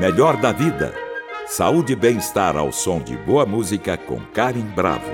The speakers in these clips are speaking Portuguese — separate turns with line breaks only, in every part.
Melhor da vida. Saúde e bem-estar ao som de boa música com Karen Bravo.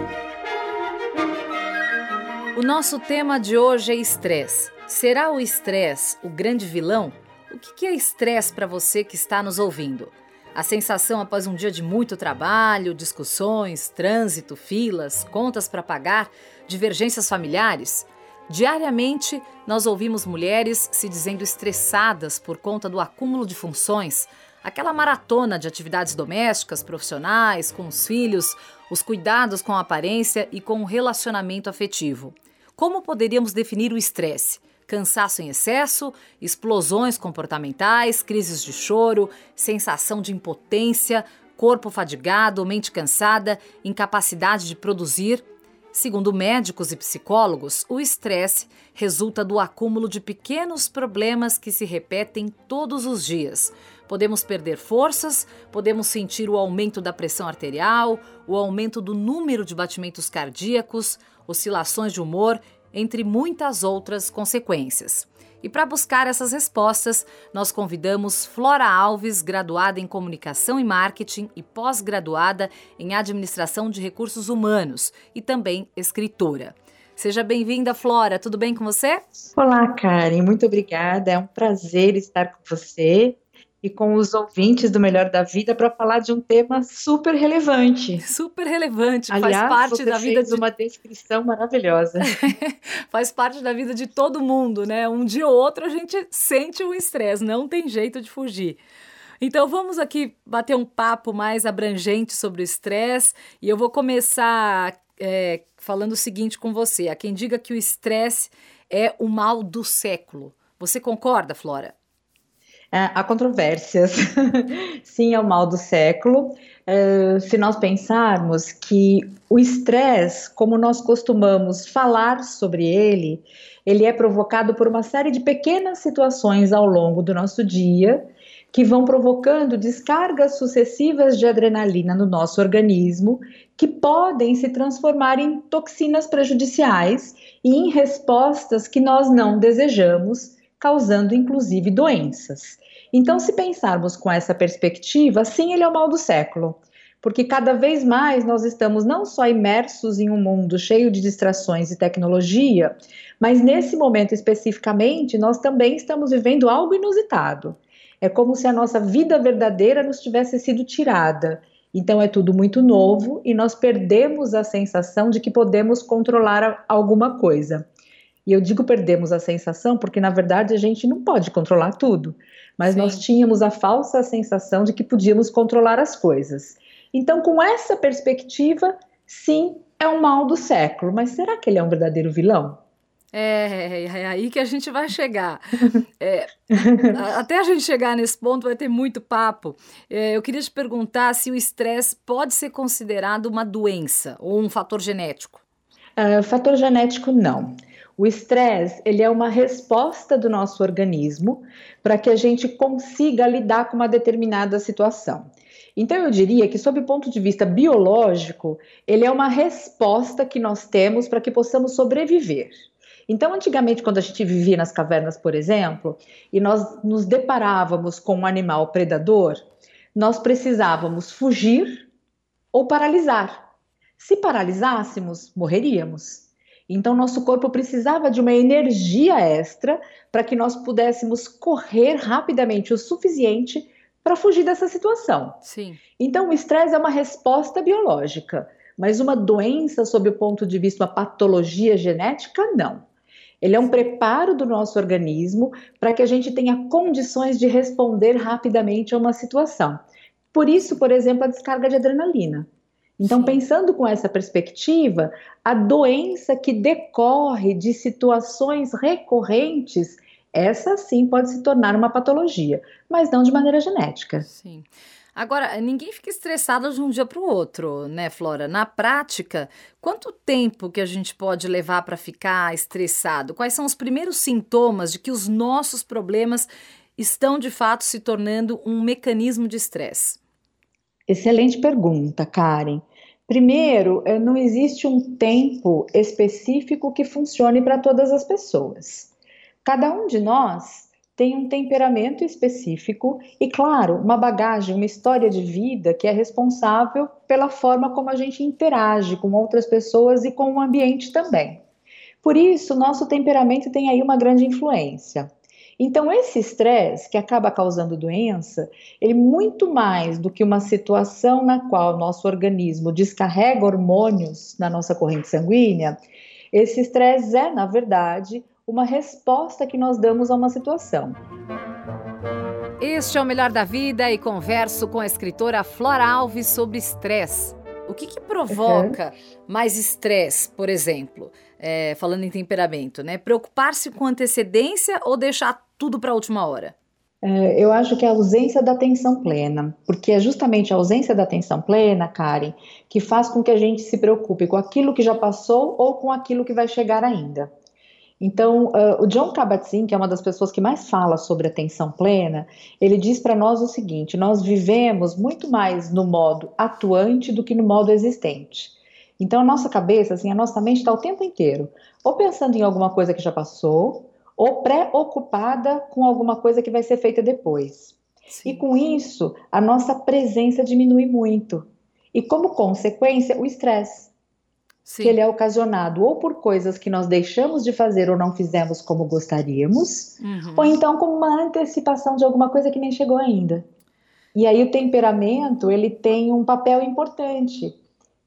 O nosso tema de hoje é estresse. Será o estresse o grande vilão? O que é estresse para você que está nos ouvindo? A sensação após um dia de muito trabalho, discussões, trânsito, filas, contas para pagar, divergências familiares? Diariamente, nós ouvimos mulheres se dizendo estressadas por conta do acúmulo de funções, aquela maratona de atividades domésticas, profissionais, com os filhos, os cuidados com a aparência e com o relacionamento afetivo. Como poderíamos definir o estresse? Cansaço em excesso, explosões comportamentais, crises de choro, sensação de impotência, corpo fadigado, mente cansada, incapacidade de produzir Segundo médicos e psicólogos, o estresse resulta do acúmulo de pequenos problemas que se repetem todos os dias. Podemos perder forças, podemos sentir o aumento da pressão arterial, o aumento do número de batimentos cardíacos, oscilações de humor, entre muitas outras consequências. E para buscar essas respostas, nós convidamos Flora Alves, graduada em Comunicação e Marketing e pós-graduada em Administração de Recursos Humanos e também escritora. Seja bem-vinda, Flora. Tudo bem com você?
Olá, Karen. Muito obrigada. É um prazer estar com você e com os ouvintes do Melhor da Vida para falar de um tema super relevante.
Super relevante,
Aliás,
faz parte da vida
de uma descrição maravilhosa.
faz parte da vida de todo mundo, né? Um dia ou outro a gente sente o estresse, não tem jeito de fugir. Então vamos aqui bater um papo mais abrangente sobre o estresse e eu vou começar é, falando o seguinte com você: a quem diga que o estresse é o mal do século. Você concorda, Flora?
É, há controvérsias. Sim, é o mal do século. É, se nós pensarmos que o estresse, como nós costumamos falar sobre ele, ele é provocado por uma série de pequenas situações ao longo do nosso dia que vão provocando descargas sucessivas de adrenalina no nosso organismo, que podem se transformar em toxinas prejudiciais e em respostas que nós não desejamos causando inclusive doenças. Então, se pensarmos com essa perspectiva, sim, ele é o mal do século, porque cada vez mais nós estamos não só imersos em um mundo cheio de distrações e tecnologia, mas nesse momento especificamente, nós também estamos vivendo algo inusitado. É como se a nossa vida verdadeira nos tivesse sido tirada. Então é tudo muito novo e nós perdemos a sensação de que podemos controlar alguma coisa. E eu digo perdemos a sensação porque, na verdade, a gente não pode controlar tudo, mas Sim. nós tínhamos a falsa sensação de que podíamos controlar as coisas. Então, com essa perspectiva, sim, é o mal do século, mas será que ele é um verdadeiro vilão?
É, é aí que a gente vai chegar. É, até a gente chegar nesse ponto vai ter muito papo. É, eu queria te perguntar se o estresse pode ser considerado uma doença ou um fator genético.
Uh, fator genético não. O estresse, ele é uma resposta do nosso organismo para que a gente consiga lidar com uma determinada situação. Então eu diria que sob o ponto de vista biológico, ele é uma resposta que nós temos para que possamos sobreviver. Então, antigamente, quando a gente vivia nas cavernas, por exemplo, e nós nos deparávamos com um animal predador, nós precisávamos fugir ou paralisar. Se paralisássemos, morreríamos. Então, nosso corpo precisava de uma energia extra para que nós pudéssemos correr rapidamente o suficiente para fugir dessa situação.
Sim.
Então, o estresse é uma resposta biológica, mas uma doença, sob o ponto de vista uma patologia genética, não. Ele é um preparo do nosso organismo para que a gente tenha condições de responder rapidamente a uma situação. Por isso, por exemplo, a descarga de adrenalina. Então, pensando com essa perspectiva, a doença que decorre de situações recorrentes, essa sim pode se tornar uma patologia, mas não de maneira genética.
Sim. Agora, ninguém fica estressado de um dia para o outro, né, Flora? Na prática, quanto tempo que a gente pode levar para ficar estressado? Quais são os primeiros sintomas de que os nossos problemas estão de fato se tornando um mecanismo de estresse?
Excelente pergunta, Karen. Primeiro, eh, não existe um tempo específico que funcione para todas as pessoas. Cada um de nós tem um temperamento específico e, claro, uma bagagem, uma história de vida que é responsável pela forma como a gente interage com outras pessoas e com o ambiente também. Por isso, nosso temperamento tem aí uma grande influência. Então, esse estresse que acaba causando doença, ele muito mais do que uma situação na qual nosso organismo descarrega hormônios na nossa corrente sanguínea, esse estresse é, na verdade, uma resposta que nós damos a uma situação.
Este é o Melhor da Vida e converso com a escritora Flora Alves sobre estresse. O que, que provoca uhum. mais estresse, por exemplo? É, falando em temperamento, né? Preocupar-se com antecedência ou deixar tudo para a última hora?
É, eu acho que é a ausência da atenção plena, porque é justamente a ausência da atenção plena, Karen, que faz com que a gente se preocupe com aquilo que já passou ou com aquilo que vai chegar ainda. Então, uh, o John Kabat-Zinn, que é uma das pessoas que mais fala sobre atenção plena, ele diz para nós o seguinte: nós vivemos muito mais no modo atuante do que no modo existente. Então, a nossa cabeça, assim, a nossa mente está o tempo inteiro ou pensando em alguma coisa que já passou, ou preocupada com alguma coisa que vai ser feita depois. Sim. E com isso, a nossa presença diminui muito. E como consequência, o estresse. Que ele é ocasionado ou por coisas que nós deixamos de fazer ou não fizemos como gostaríamos, uhum. ou então com uma antecipação de alguma coisa que nem chegou ainda. E aí o temperamento, ele tem um papel importante,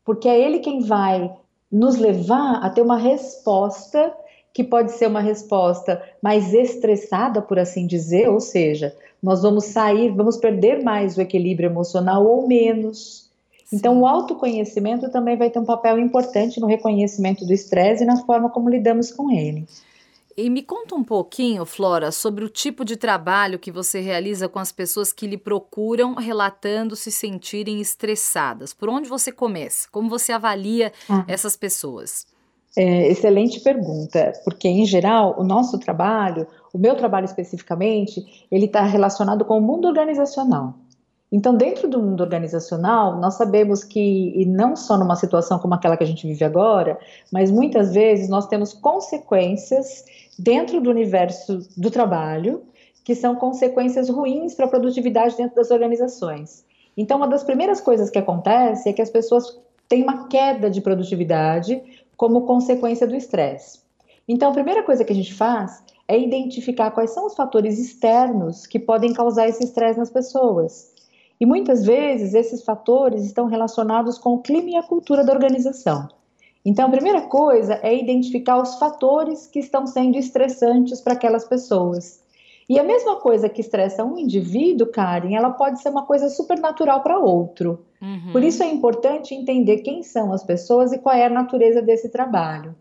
porque é ele quem vai nos levar a ter uma resposta que pode ser uma resposta mais estressada, por assim dizer, ou seja, nós vamos sair, vamos perder mais o equilíbrio emocional ou menos. Então, o autoconhecimento também vai ter um papel importante no reconhecimento do estresse e na forma como lidamos com ele.
E me conta um pouquinho, Flora, sobre o tipo de trabalho que você realiza com as pessoas que lhe procuram relatando se sentirem estressadas. Por onde você começa? Como você avalia ah. essas pessoas?
É, excelente pergunta, porque em geral o nosso trabalho, o meu trabalho especificamente, ele está relacionado com o mundo organizacional. Então, dentro do mundo organizacional, nós sabemos que, e não só numa situação como aquela que a gente vive agora, mas muitas vezes nós temos consequências dentro do universo do trabalho que são consequências ruins para a produtividade dentro das organizações. Então, uma das primeiras coisas que acontece é que as pessoas têm uma queda de produtividade como consequência do estresse. Então, a primeira coisa que a gente faz é identificar quais são os fatores externos que podem causar esse estresse nas pessoas. E muitas vezes esses fatores estão relacionados com o clima e a cultura da organização. Então, a primeira coisa é identificar os fatores que estão sendo estressantes para aquelas pessoas. E a mesma coisa que estressa um indivíduo, Karen, ela pode ser uma coisa super natural para outro. Uhum. Por isso é importante entender quem são as pessoas e qual é a natureza desse trabalho.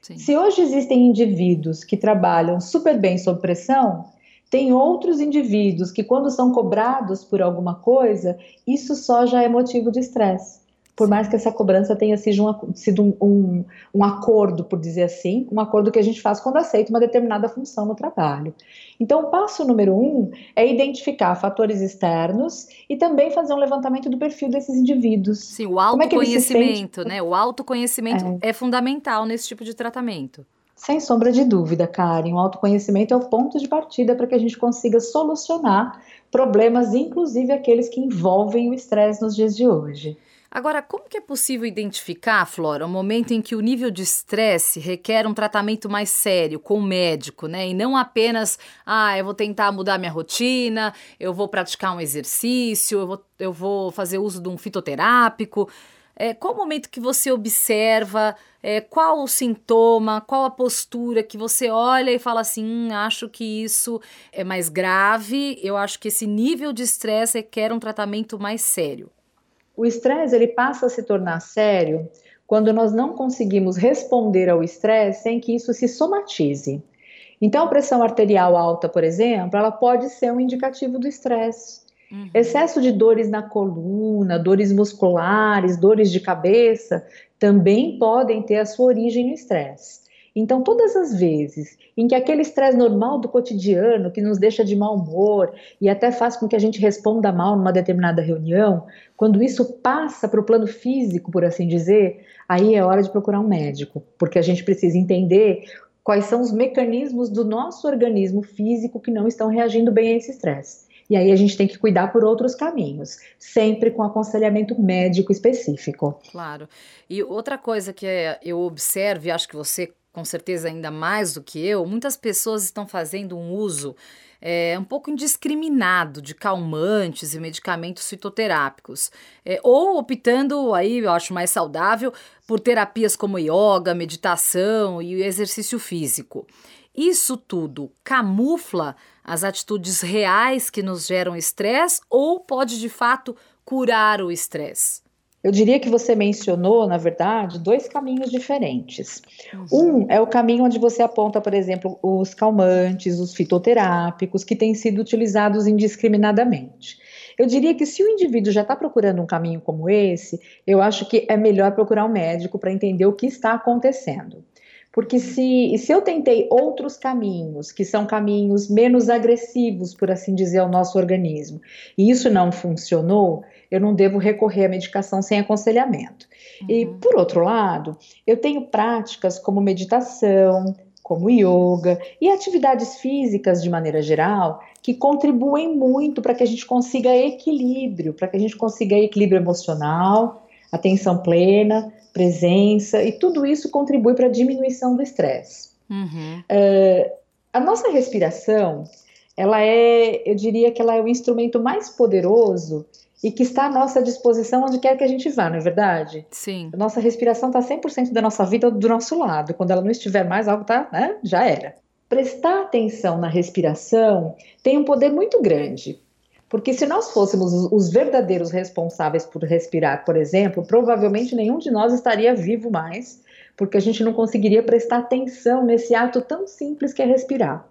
Sim. Se hoje existem indivíduos que trabalham super bem sob pressão, tem outros indivíduos que, quando são cobrados por alguma coisa, isso só já é motivo de estresse por mais que essa cobrança tenha sido, um, sido um, um, acordo, por dizer assim, um acordo que a gente faz quando aceita uma determinada função no trabalho. Então, o passo número um é identificar fatores externos e também fazer um levantamento do perfil desses indivíduos.
Sim, o autoconhecimento, é né? O autoconhecimento é. é fundamental nesse tipo de tratamento.
Sem sombra de dúvida, Karen, o autoconhecimento é o ponto de partida para que a gente consiga solucionar problemas, inclusive aqueles que envolvem o estresse nos dias de hoje.
Agora, como que é possível identificar, Flora, o momento em que o nível de estresse requer um tratamento mais sério com o médico, né? E não apenas, ah, eu vou tentar mudar minha rotina, eu vou praticar um exercício, eu vou, eu vou fazer uso de um fitoterápico. É, qual o momento que você observa, é, qual o sintoma, qual a postura que você olha e fala assim, hum, acho que isso é mais grave, eu acho que esse nível de estresse requer um tratamento mais sério.
O estresse ele passa a se tornar sério quando nós não conseguimos responder ao estresse sem que isso se somatize. Então, a pressão arterial alta, por exemplo, ela pode ser um indicativo do estresse. Uhum. Excesso de dores na coluna, dores musculares, dores de cabeça, também podem ter a sua origem no estresse. Então, todas as vezes em que aquele estresse normal do cotidiano, que nos deixa de mau humor e até faz com que a gente responda mal numa determinada reunião, quando isso passa para o plano físico, por assim dizer, aí é hora de procurar um médico, porque a gente precisa entender quais são os mecanismos do nosso organismo físico que não estão reagindo bem a esse estresse. E aí a gente tem que cuidar por outros caminhos, sempre com aconselhamento médico específico.
Claro. E outra coisa que eu observo, e acho que você com certeza ainda mais do que eu, muitas pessoas estão fazendo um uso é, um pouco indiscriminado de calmantes e medicamentos fitoterápicos, é, ou optando, aí eu acho mais saudável, por terapias como yoga, meditação e exercício físico. Isso tudo camufla as atitudes reais que nos geram estresse ou pode de fato curar o estresse?
Eu diria que você mencionou, na verdade, dois caminhos diferentes. Um é o caminho onde você aponta, por exemplo, os calmantes, os fitoterápicos, que têm sido utilizados indiscriminadamente. Eu diria que se o indivíduo já está procurando um caminho como esse, eu acho que é melhor procurar um médico para entender o que está acontecendo. Porque se, se eu tentei outros caminhos, que são caminhos menos agressivos, por assim dizer, ao nosso organismo, e isso não funcionou, eu não devo recorrer à medicação sem aconselhamento. Uhum. E, por outro lado, eu tenho práticas como meditação, como yoga e atividades físicas de maneira geral que contribuem muito para que a gente consiga equilíbrio, para que a gente consiga equilíbrio emocional, atenção plena, presença, e tudo isso contribui para a diminuição do estresse. Uhum. Uh, a nossa respiração, ela é, eu diria que ela é o instrumento mais poderoso e que está à nossa disposição onde quer que a gente vá, não é verdade?
Sim.
A nossa respiração está 100% da nossa vida do nosso lado. Quando ela não estiver mais, algo tá, né? Já era. Prestar atenção na respiração tem um poder muito grande. Porque se nós fôssemos os verdadeiros responsáveis por respirar, por exemplo, provavelmente nenhum de nós estaria vivo mais, porque a gente não conseguiria prestar atenção nesse ato tão simples que é respirar.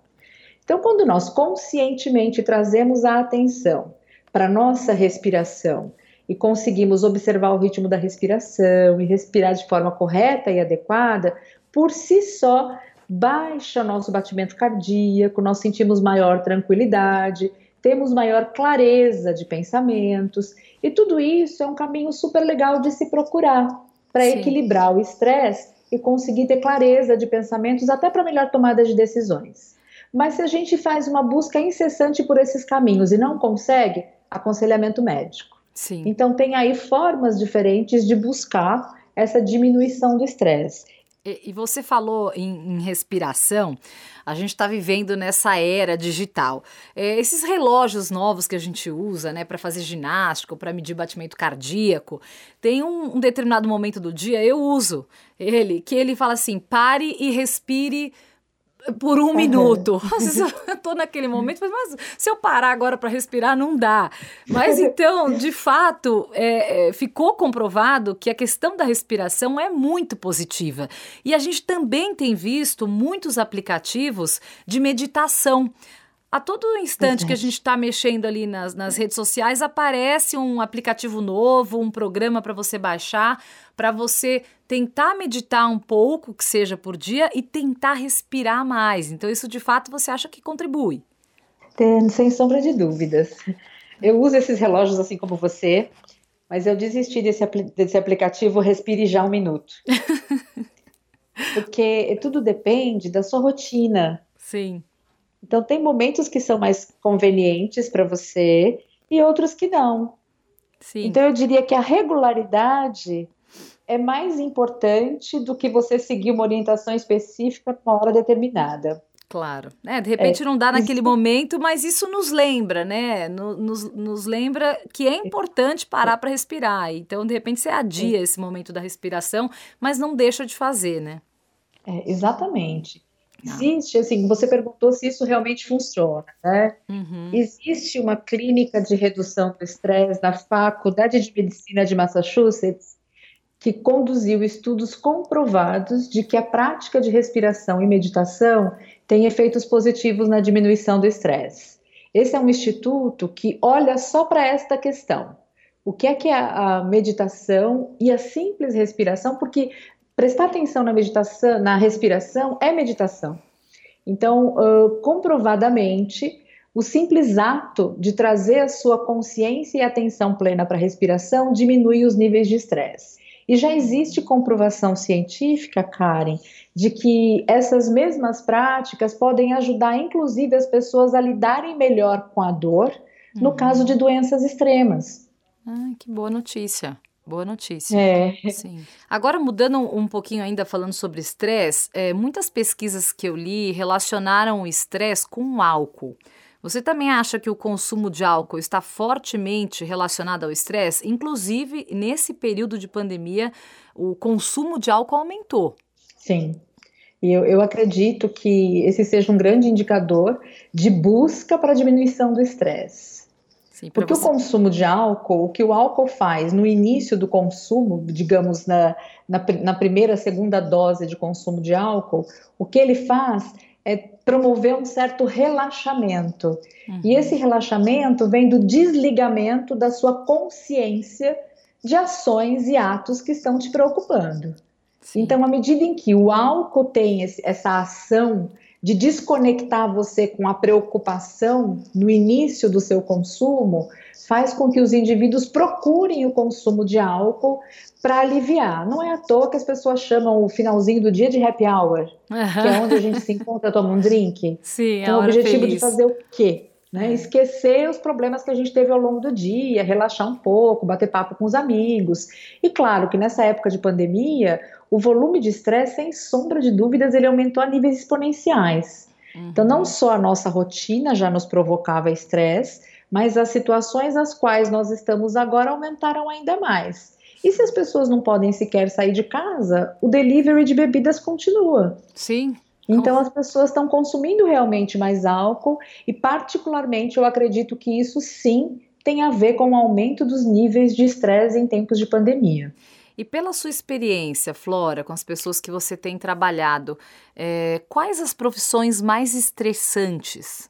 Então, quando nós conscientemente trazemos a atenção para nossa respiração e conseguimos observar o ritmo da respiração e respirar de forma correta e adequada, por si só baixa nosso batimento cardíaco, nós sentimos maior tranquilidade temos maior clareza de pensamentos, e tudo isso é um caminho super legal de se procurar para equilibrar o estresse e conseguir ter clareza de pensamentos até para melhor tomada de decisões. Mas se a gente faz uma busca incessante por esses caminhos e não consegue, aconselhamento médico.
Sim.
Então tem aí formas diferentes de buscar essa diminuição do estresse.
E, você falou em, em, respiração, a gente está vivendo nessa era digital. É, esses relógios novos que a gente usa, né, para fazer ginástica, para medir batimento cardíaco, tem um, um, determinado momento do dia, eu uso ele, que ele fala assim: pare e respire por um uhum. minuto. Eu tô naquele momento, mas se eu parar agora para respirar, não dá. Mas então, de fato, é, é, ficou comprovado que a questão da respiração é muito positiva. E a gente também tem visto muitos aplicativos de meditação. A todo instante que a gente está mexendo ali nas, nas redes sociais, aparece um aplicativo novo, um programa para você baixar, para você tentar meditar um pouco, que seja por dia, e tentar respirar mais. Então, isso de fato você acha que contribui?
Tem, sem sombra de dúvidas. Eu uso esses relógios assim como você, mas eu desisti desse, desse aplicativo Respire Já um Minuto. Porque tudo depende da sua rotina.
Sim.
Então, tem momentos que são mais convenientes para você e outros que não.
Sim.
Então, eu diria que a regularidade é mais importante do que você seguir uma orientação específica uma hora determinada.
Claro. É, de repente é, não dá naquele isso... momento, mas isso nos lembra, né? Nos, nos lembra que é importante parar para respirar. Então, de repente, você adia esse momento da respiração, mas não deixa de fazer, né?
É, exatamente. Existe, assim, você perguntou se isso realmente funciona, né? Uhum. Existe uma clínica de redução do estresse na Faculdade de Medicina de Massachusetts que conduziu estudos comprovados de que a prática de respiração e meditação tem efeitos positivos na diminuição do estresse. Esse é um instituto que olha só para esta questão. O que é que é a meditação e a simples respiração? Porque prestar atenção na meditação, na respiração, é meditação. Então, uh, comprovadamente, o simples ato de trazer a sua consciência e atenção plena para a respiração diminui os níveis de estresse. E já existe comprovação científica, Karen, de que essas mesmas práticas podem ajudar, inclusive, as pessoas a lidarem melhor com a dor no uhum. caso de doenças extremas.
Ah, que boa notícia. Boa notícia. É. Sim. Agora, mudando um pouquinho ainda falando sobre estresse, é, muitas pesquisas que eu li relacionaram o estresse com o álcool. Você também acha que o consumo de álcool está fortemente relacionado ao estresse? Inclusive, nesse período de pandemia, o consumo de álcool aumentou.
Sim. E eu, eu acredito que esse seja um grande indicador de busca para a diminuição do estresse. Sim, Porque você... o consumo de álcool, o que o álcool faz no início do consumo, digamos, na, na, na, primeira, segunda dose de consumo de álcool, o que ele faz é promover um certo relaxamento. Uhum. E esse relaxamento vem do desligamento da sua consciência de ações e atos que estão te preocupando. Sim. Então, à medida em que o álcool tem esse, essa ação de desconectar você com a preocupação no início do seu consumo, faz com que os indivíduos procurem o consumo de álcool para aliviar. Não é à toa que as pessoas chamam o finalzinho do dia de happy hour, uhum. que é onde a gente se encontra, toma um drink.
Sim,
então,
o
objetivo
feliz.
de fazer o quê? Né? Esquecer os problemas que a gente teve ao longo do dia, relaxar um pouco, bater papo com os amigos. E claro que nessa época de pandemia, o volume de estresse, sem sombra de dúvidas, ele aumentou a níveis exponenciais. Uhum. Então, não só a nossa rotina já nos provocava estresse, mas as situações às quais nós estamos agora aumentaram ainda mais. E se as pessoas não podem sequer sair de casa, o delivery de bebidas continua.
Sim.
Então as pessoas estão consumindo realmente mais álcool e particularmente eu acredito que isso sim tem a ver com o aumento dos níveis de estresse em tempos de pandemia.
E pela sua experiência, Flora, com as pessoas que você tem trabalhado, é, quais as profissões mais estressantes?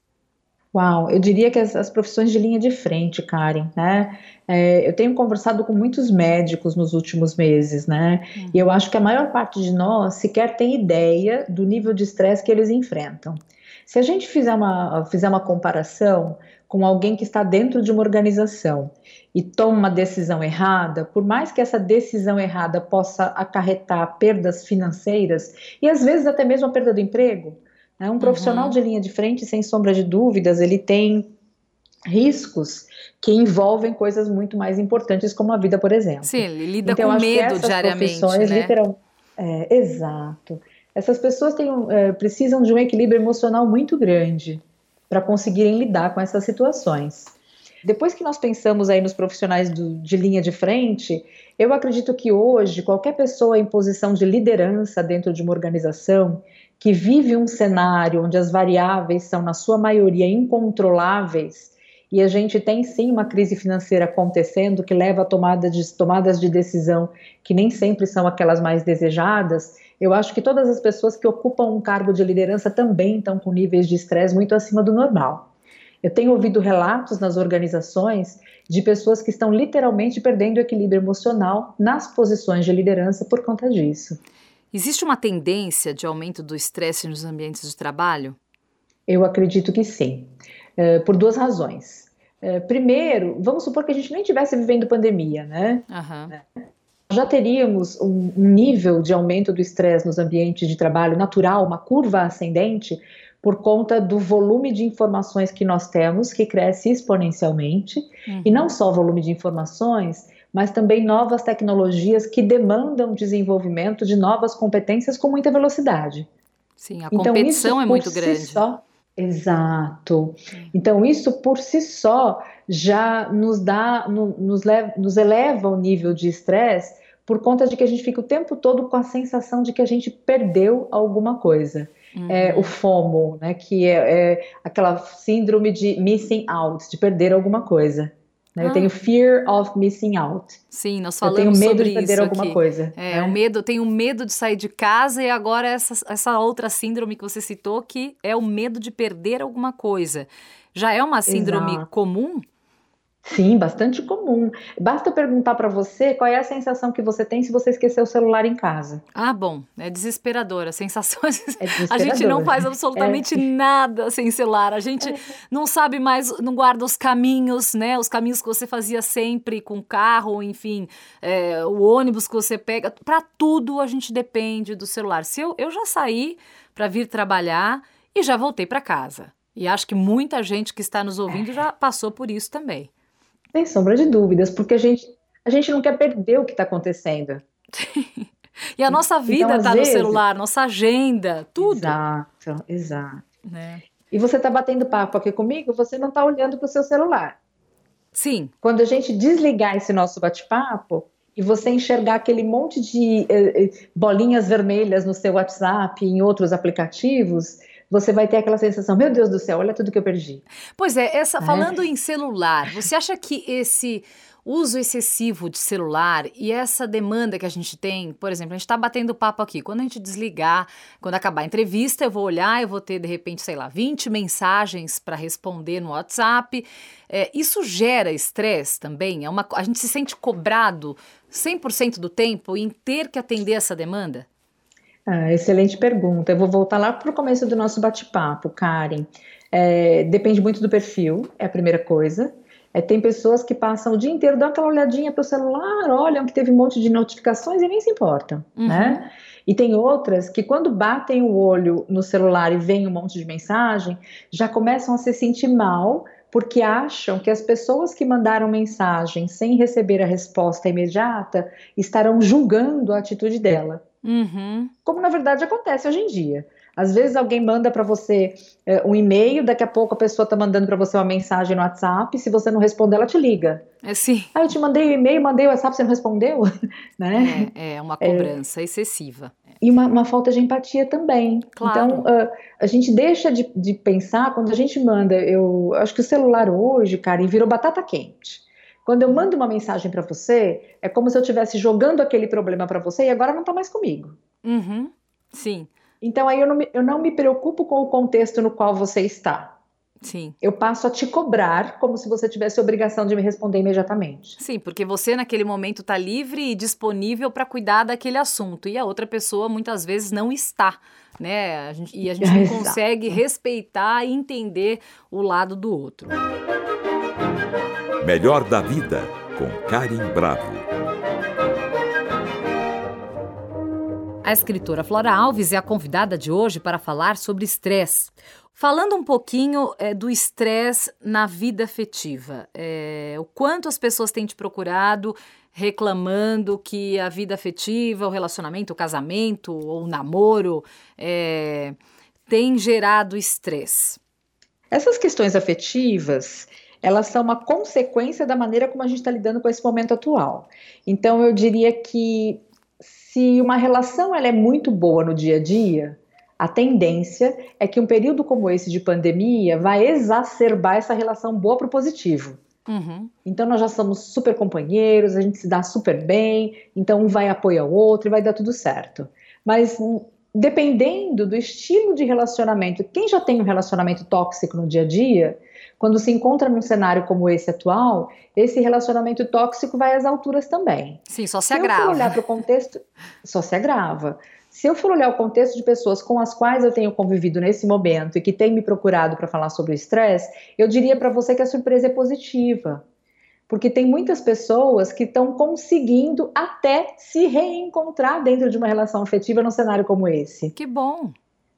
Uau, eu diria que as, as profissões de linha de frente, Karen, né? É, eu tenho conversado com muitos médicos nos últimos meses, né? Uhum. E eu acho que a maior parte de nós sequer tem ideia do nível de estresse que eles enfrentam. Se a gente fizer uma, fizer uma comparação com alguém que está dentro de uma organização e toma uma decisão errada, por mais que essa decisão errada possa acarretar perdas financeiras e às vezes até mesmo a perda do emprego, né? um profissional uhum. de linha de frente, sem sombra de dúvidas, ele tem riscos que envolvem coisas muito mais importantes como a vida, por exemplo.
Sim, ele lida então, com medo diariamente, né?
Literal, é, exato. Essas pessoas têm, é, precisam de um equilíbrio emocional muito grande para conseguirem lidar com essas situações. Depois que nós pensamos aí nos profissionais do, de linha de frente, eu acredito que hoje qualquer pessoa em posição de liderança dentro de uma organização que vive um cenário onde as variáveis são na sua maioria incontroláveis e a gente tem sim uma crise financeira acontecendo que leva a tomada de, tomadas de decisão que nem sempre são aquelas mais desejadas, eu acho que todas as pessoas que ocupam um cargo de liderança também estão com níveis de estresse muito acima do normal. Eu tenho ouvido relatos nas organizações de pessoas que estão literalmente perdendo o equilíbrio emocional nas posições de liderança por conta disso.
Existe uma tendência de aumento do estresse nos ambientes de trabalho?
Eu acredito que sim, uh, por duas razões. Uh, primeiro, vamos supor que a gente nem estivesse vivendo pandemia, né?
Uhum.
Já teríamos um, nível de aumento do estresse nos ambientes de trabalho natural, uma curva ascendente, por conta do volume de informações que nós temos, que cresce exponencialmente, uhum. e não só volume de informações, mas também novas tecnologias que demandam desenvolvimento de novas competências com muita velocidade.
Sim, a então, competição é muito grande.
Si só, exato. Então, isso por si só já nos dá, nos, leva, nos eleva o nível de estresse por conta de que a gente fica o tempo todo com a sensação de que a gente perdeu alguma coisa uhum. é, o FOMO, né, que é, é, aquela síndrome de missing out, de perder alguma coisa. Né? Ah. Eu tenho fear of missing out.
Sim, nós falamos sobre
isso. Eu
tenho
medo de perder alguma
aqui.
coisa.
É, né? o medo, eu tenho medo de sair de casa e agora essa, essa outra síndrome que você citou, que é o medo de perder alguma coisa. Já é uma síndrome Exato. comum?
Sim, bastante comum. Basta perguntar para você qual é a sensação que você tem se você esquecer o celular em casa.
Ah, bom, é desesperador. As sensações. É a gente não faz absolutamente é. nada sem celular. A gente é. não sabe mais, não guarda os caminhos, né? Os caminhos que você fazia sempre com carro, enfim, é, o ônibus que você pega. Para tudo a gente depende do celular. Se eu, eu já saí para vir trabalhar e já voltei para casa. E acho que muita gente que está nos ouvindo já passou por isso também.
Sem sombra de dúvidas, porque a gente, a gente não quer perder o que está acontecendo.
e a nossa então, vida está então, no celular, nossa agenda, tudo.
Exato, exato. Né? E você está batendo papo aqui comigo, você não está olhando para o seu celular.
Sim.
Quando a gente desligar esse nosso bate-papo e você enxergar aquele monte de eh, eh bolinhas vermelhas no seu WhatsApp e em outros aplicativos, você vai ter aquela sensação, meu Deus do céu, olha tudo que eu perdi.
Pois é, essa, é. falando em celular, você acha que esse uso excessivo de celular e essa demanda que a gente tem, por exemplo, a gente está batendo papo aqui, quando a gente desligar, quando acabar a entrevista, eu vou olhar, eu vou ter de repente, sei lá, 20 mensagens para responder no WhatsApp. É, isso gera estresse também? É uma, a gente se sente cobrado 100% do tempo em ter que atender essa demanda?
Ah, excelente pergunta. Eu vou voltar lá para o começo do nosso bate-papo, Karen. É, depende muito do perfil, é a primeira coisa. É, tem pessoas que passam o dia inteiro, dão aquela olhadinha para o celular, olham que teve um monte de notificações e nem se importam, uhum. né? E tem outras que, quando batem o olho no celular e vem um monte de mensagem, já começam a se sentir mal porque acham que as pessoas que mandaram mensagem sem receber a resposta imediata estarão julgando a atitude dela. Uhum. Como na verdade acontece hoje em dia. Às vezes alguém manda para você é, um e-mail, daqui a pouco a pessoa está mandando para você uma mensagem no WhatsApp, se você não responder, ela te liga.
É sim.
Ah, eu te mandei o e-mail, mandei o WhatsApp, você não respondeu?
né? É, é uma cobrança é, excessiva.
E uma, uma, falta de empatia também. Claro. Então, uh, a gente deixa de, de pensar, quando a gente manda, eu acho que o celular hoje, cara, virou batata quente. Quando eu mando uma mensagem para você, é como se eu estivesse jogando aquele problema para você e agora não está mais comigo.
Uhum. Sim.
Então aí eu não, me, eu não me preocupo com o contexto no qual você está.
Sim.
Eu passo a te cobrar como se você tivesse obrigação de me responder imediatamente.
Sim, porque você naquele momento está livre e disponível para cuidar daquele assunto e a outra pessoa muitas vezes não está, né? A gente, e a gente não consegue respeitar e entender o lado do outro.
Melhor da Vida, com Karim Bravo.
A escritora Flora Alves é a convidada de hoje para falar sobre estresse. Falando um pouquinho é, do estresse na vida afetiva, é, o quanto as pessoas têm te procurado reclamando que a vida afetiva, o relacionamento, o casamento ou o namoro é, tem gerado estresse.
Essas questões afetivas, elas são uma consequência da maneira como a gente está lidando com esse momento atual. Então, eu diria que se uma relação ela é muito boa no dia a dia, a tendência é que um período como esse de pandemia vai exacerbar essa relação boa para o positivo. Uhum. Então nós já somos super companheiros, a gente se dá super bem, então um vai apoiar o outro e vai dar tudo certo. Mas dependendo do estilo de relacionamento, quem já tem um relacionamento tóxico no dia a dia, quando se encontra num cenário como esse atual, esse relacionamento tóxico vai às alturas também.
Sim, só se, se agrava. Se
eu for olhar para o contexto, só se agrava. Se eu for olhar o contexto de pessoas com as quais eu tenho convivido nesse momento e que têm me procurado para falar sobre o estresse, eu diria para você que a surpresa é positiva. Porque tem muitas pessoas que estão conseguindo até se reencontrar dentro de uma relação afetiva num cenário como esse.
Que bom!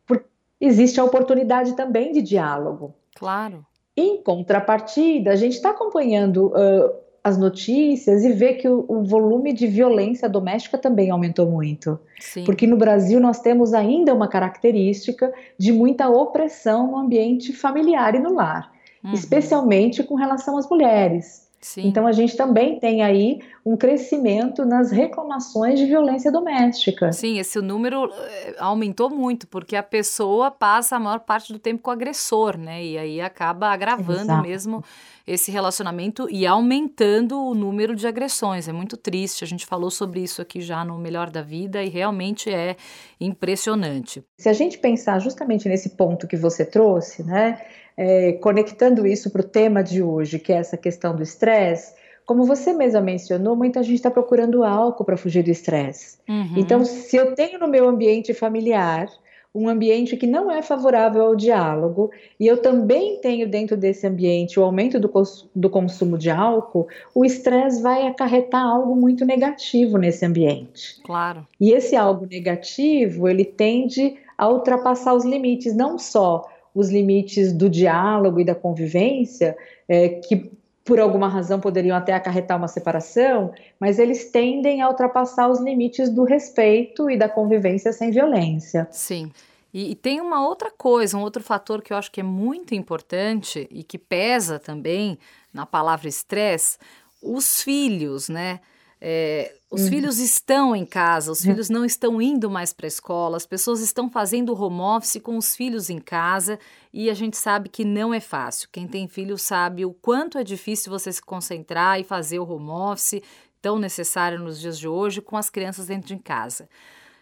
Porque existe a oportunidade também de diálogo.
Claro.
Em contrapartida, a gente está acompanhando uh, as notícias e vê que o, o, volume de violência doméstica também aumentou muito. Sim. Porque no Brasil nós temos ainda uma característica de muita opressão no ambiente familiar e no lar, uhum. especialmente com relação às mulheres. Sim. Então a gente também tem aí um crescimento nas reclamações de violência doméstica.
Sim, esse número eh, aumentou muito, porque a pessoa passa a maior parte do tempo com o agressor, né? E aí acaba agravando Exato. mesmo esse relacionamento e aumentando o número de agressões. É muito triste. A gente falou sobre isso aqui já no Melhor da Vida e realmente é impressionante.
Se a gente pensar justamente nesse ponto que você trouxe, né? É, conectando isso para o tema de hoje, que é essa questão do estresse, como você mesma mencionou, muita gente está procurando álcool para fugir do estresse. Uhum. Então, se eu tenho no meu ambiente familiar um ambiente que não é favorável ao diálogo, e eu também tenho dentro desse ambiente o aumento do, cons do consumo de álcool, o estresse vai acarretar algo muito negativo nesse ambiente.
Claro.
E esse algo negativo, ele tende a ultrapassar os limites, não só os limites do diálogo e da convivência, é, que por alguma razão poderiam até acarretar uma separação, mas eles tendem a ultrapassar os limites do respeito e da convivência sem violência.
Sim. E, e, tem uma outra coisa, um outro fator que eu acho que é muito importante e que pesa também na palavra estresse, os filhos, né? É, os uhum. filhos estão em casa, os filhos não estão indo mais para a escola, as pessoas estão fazendo home office com os filhos em casa e a gente sabe que não é fácil. Quem tem filho sabe o quanto é difícil você se concentrar e fazer o home office tão necessário nos dias de hoje com as crianças dentro de casa.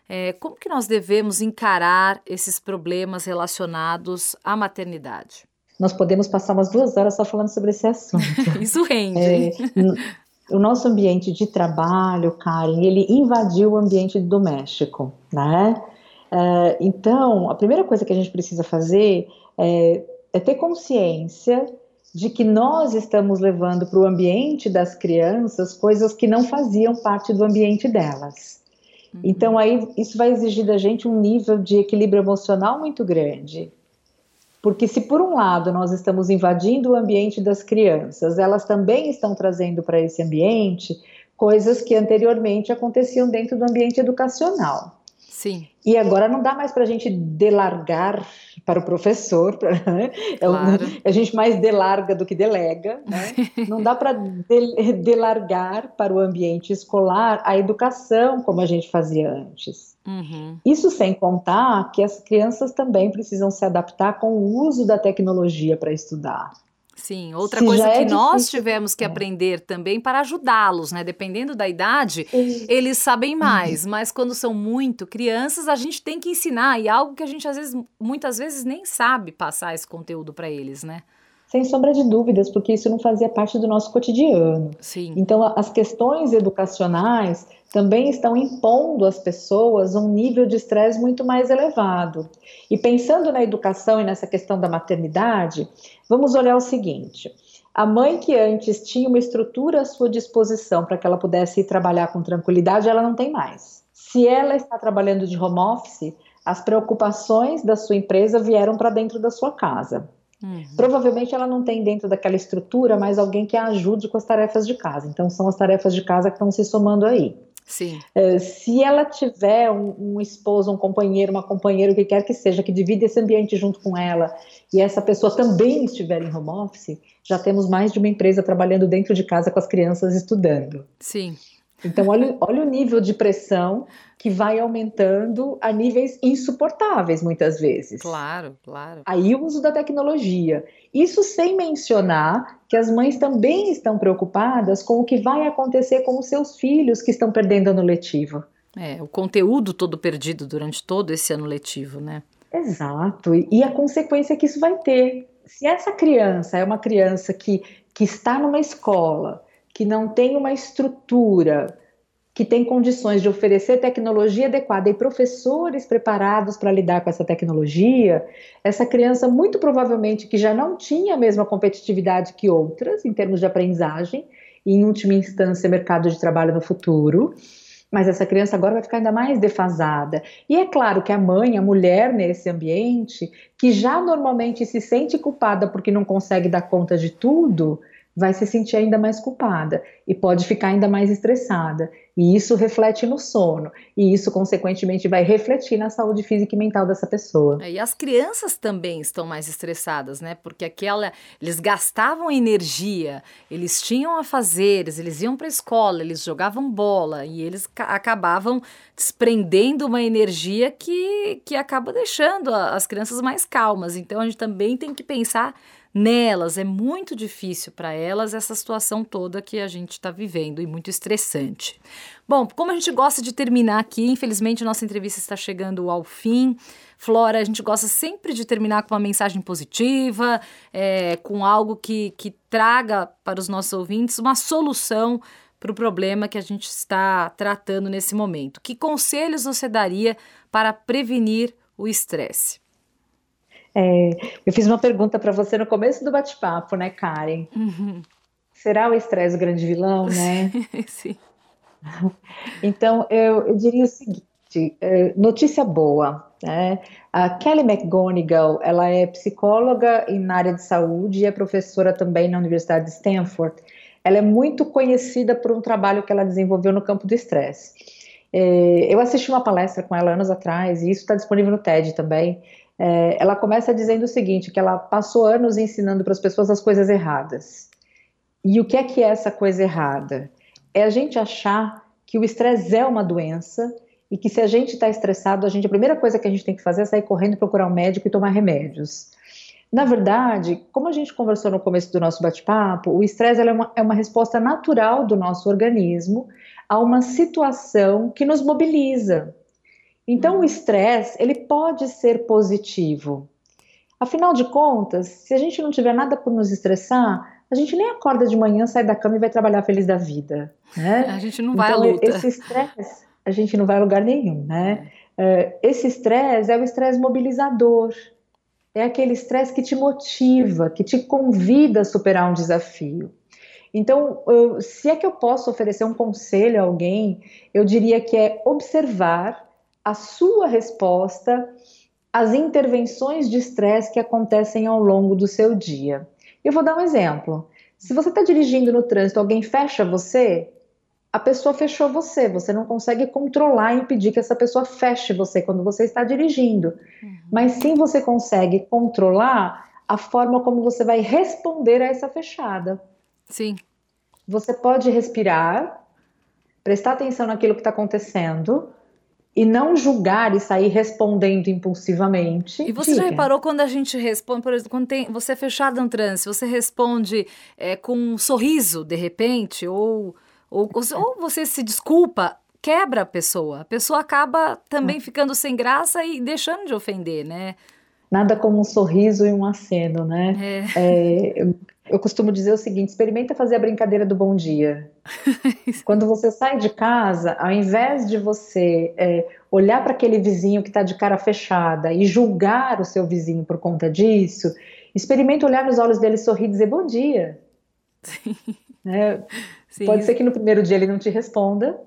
É, como que nós devemos encarar esses problemas relacionados à maternidade?
Nós podemos passar umas duas horas só falando sobre esse assunto.
Isso rende. É,
o nosso ambiente de trabalho, Karen, ele invadiu o ambiente doméstico, né? É, então, a primeira coisa que a gente precisa fazer é, é ter consciência de que nós estamos levando para o ambiente das crianças coisas que não faziam parte do ambiente delas. Uhum. Então, aí, isso vai exigir da gente um nível de equilíbrio emocional muito grande. Porque se por um lado nós estamos invadindo o ambiente das crianças, elas também estão trazendo para esse ambiente coisas que anteriormente aconteciam dentro do ambiente educacional.
Sim.
E agora não dá mais para a gente delargar para o professor, pra, né? claro. é, a gente mais delarga do que delega, né? não dá para de, delargar para o ambiente escolar a educação como a gente fazia antes. Uhum. Isso sem contar que as crianças também precisam se adaptar com o uso da tecnologia para estudar.
Sim, outra Se coisa que é nós tivemos que é. aprender também para ajudá-los, né? Dependendo da idade, eles sabem uhum. mais, mas quando são muito crianças, a gente tem que ensinar e algo que a gente às vezes, muitas vezes nem sabe passar esse conteúdo para eles, né?
Sem sombra de dúvidas, porque isso não fazia parte do nosso cotidiano.
Sim.
Então, as questões educacionais também estão impondo às pessoas um nível de estresse muito mais elevado. E pensando na educação e nessa questão da maternidade, vamos olhar o seguinte: a mãe que antes tinha uma estrutura à sua disposição para que ela pudesse ir trabalhar com tranquilidade, ela não tem mais. Se ela está trabalhando de home office, as preocupações da sua empresa vieram para dentro da sua casa. Uhum. Provavelmente ela não tem dentro daquela estrutura mais alguém que a ajude com as tarefas de casa. Então são as tarefas de casa que estão se somando aí.
Sim.
Uh, se ela tiver um, um, esposo, um companheiro, uma companheira, o que quer que seja, que divide esse ambiente junto com ela, e essa pessoa também estiver em home office, já temos mais de uma empresa trabalhando dentro de casa com as crianças estudando.
Sim.
Então, olha, olha o nível de pressão que vai aumentando a níveis insuportáveis muitas vezes.
Claro, claro.
Aí o uso da tecnologia. Isso sem mencionar que as mães também estão preocupadas com o que vai acontecer com os seus filhos que estão perdendo ano letivo.
É, o conteúdo todo perdido durante todo esse ano letivo, né?
Exato. E a consequência que isso vai ter. Se essa criança é uma criança que, que está numa escola, que não tem uma estrutura, que tem condições de oferecer tecnologia adequada e professores preparados para lidar com essa tecnologia, essa criança, muito provavelmente, que já não tinha a mesma competitividade que outras em termos de aprendizagem, e em última instância, mercado de trabalho no futuro, mas essa criança agora vai ficar ainda mais defasada. E é claro que a mãe, a mulher nesse ambiente, que já normalmente se sente culpada porque não consegue dar conta de tudo, vai se sentir ainda mais culpada e pode ficar ainda mais estressada. E isso reflete no sono, e isso, consequentemente, vai refletir na saúde física e mental dessa pessoa.
É, e as crianças também estão mais estressadas, né? Porque aquela. Eles gastavam energia, eles tinham afazeres, eles iam para a escola, eles jogavam bola e eles acabavam desprendendo uma energia que, que acaba deixando as crianças mais calmas. Então a gente também tem que pensar nelas. É muito difícil para elas essa situação toda que a gente está vivendo e muito estressante. Bom, como a gente gosta de terminar aqui, infelizmente nossa entrevista está chegando ao fim. Flora, a gente gosta sempre de terminar com uma mensagem positiva, é, com algo que, que traga para os nossos ouvintes uma solução para o problema que a gente está tratando nesse momento. Que conselhos você daria para prevenir o estresse?
É, eu fiz uma pergunta para você no começo do bate-papo, né, Karen? Uhum. Será o estresse o grande vilão, né?
Sim.
Então, eu, eu diria o seguinte: é, notícia boa. Né? A Kelly McGonigal, ela é psicóloga na área de saúde e é professora também na Universidade de Stanford. Ela é muito conhecida por um trabalho que ela desenvolveu no campo do estresse. É, eu assisti uma palestra com ela anos atrás e isso está disponível no TED também. É, ela começa dizendo o seguinte, que ela passou anos ensinando para as pessoas as coisas erradas. E o que é que é essa coisa errada? É a gente achar que o estresse é uma doença e que se a gente está estressado, a gente a primeira coisa que a gente tem que fazer é sair correndo procurar um médico e tomar remédios. Na verdade, como a gente conversou no começo do nosso bate-papo, o estresse é uma, é uma resposta natural do nosso organismo a uma situação que nos mobiliza. Então, o estresse, ele pode ser positivo. Afinal de contas, se a gente não tiver nada por nos estressar, a gente nem acorda de manhã, sai da cama e vai trabalhar feliz da vida. Né?
A gente não vai
então,
à luta.
Esse estresse, a gente não vai a lugar nenhum, né? É. Esse estresse é o estresse mobilizador. É aquele estresse que te motiva, que te convida a superar um desafio. Então, eu, se é que eu posso oferecer um conselho a alguém, eu diria que é observar a sua resposta às intervenções de estresse que acontecem ao longo do seu dia. Eu vou dar um exemplo. Se você está dirigindo no trânsito, alguém fecha você, a pessoa fechou você. Você não consegue controlar e impedir que essa pessoa feche você quando você está dirigindo. Uhum. Mas sim você consegue controlar a forma como você vai responder a essa fechada.
Sim.
Você pode respirar, prestar atenção naquilo que está acontecendo e não julgar e sair respondendo impulsivamente.
E você diga. já reparou quando a gente responde, por exemplo, quando tem, você é fechado no trânsito, você responde é, com um sorriso de repente, ou, ou, ou você se desculpa, quebra a pessoa. A pessoa acaba também é. ficando sem graça e deixando de ofender, né?
Nada como um sorriso e um aceno, né? É. É, eu costumo dizer o seguinte: experimenta fazer a brincadeira do bom dia. Quando você sai de casa, ao invés de você é, olhar para aquele vizinho que está de cara fechada e julgar o seu vizinho por conta disso, experimenta olhar nos olhos dele, sorrir e dizer bom dia. Sim. É, Sim. Pode ser que no primeiro dia ele não te responda,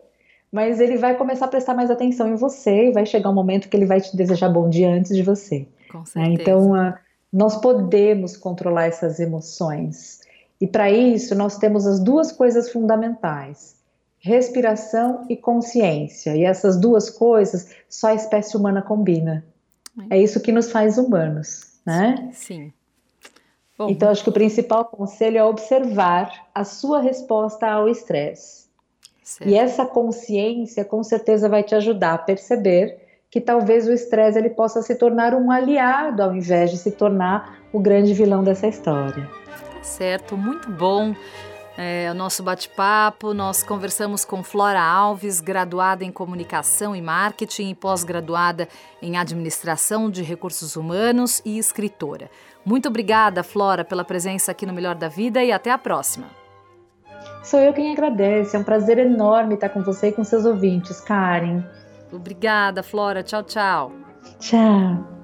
mas ele vai começar a prestar mais atenção em você e vai chegar um momento que ele vai te desejar bom dia antes de você.
Com certeza.
Então, a, nós podemos controlar essas emoções. E para isso, nós temos as duas coisas fundamentais: respiração e consciência. E essas duas coisas só a espécie humana combina. É isso que nos faz humanos, né?
Sim.
Bom. Então, acho que o principal conselho é observar a sua resposta ao estresse. E essa consciência, com certeza, vai te ajudar a perceber que talvez o estresse ele possa se tornar um aliado ao invés de se tornar o grande vilão dessa história.
Certo, muito bom. É, o nosso bate-papo, nós conversamos com Flora Alves, graduada em Comunicação e Marketing e pós-graduada em Administração de Recursos Humanos e escritora. Muito obrigada, Flora, pela presença aqui no Melhor da Vida e até a próxima.
Sou eu quem agradece, é um prazer enorme estar com você e com seus ouvintes, Karen.
Obrigada, Flora. Tchau, tchau.
Tchau.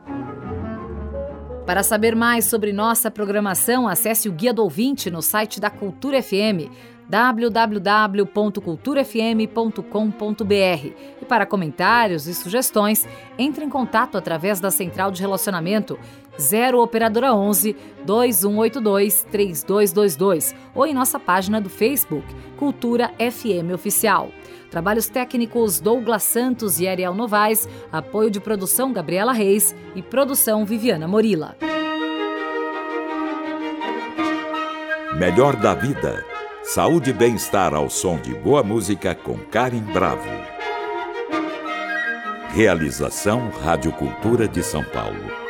Para saber mais sobre nossa programação, acesse o Guia do Ouvinte no site da Cultura FM www.culturafm.com.br. E para comentários e sugestões, entre em contato através da central de relacionamento 0 operadora 11 2182 3222 ou em nossa página do Facebook Cultura FM Oficial. Trabalhos técnicos Douglas Santos e Ariel Novaes, apoio de produção Gabriela Reis e produção Viviana Morila.
Melhor da vida. Saúde e bem-estar ao som de boa música com Karen Bravo. Realização Rádio Cultura de São Paulo.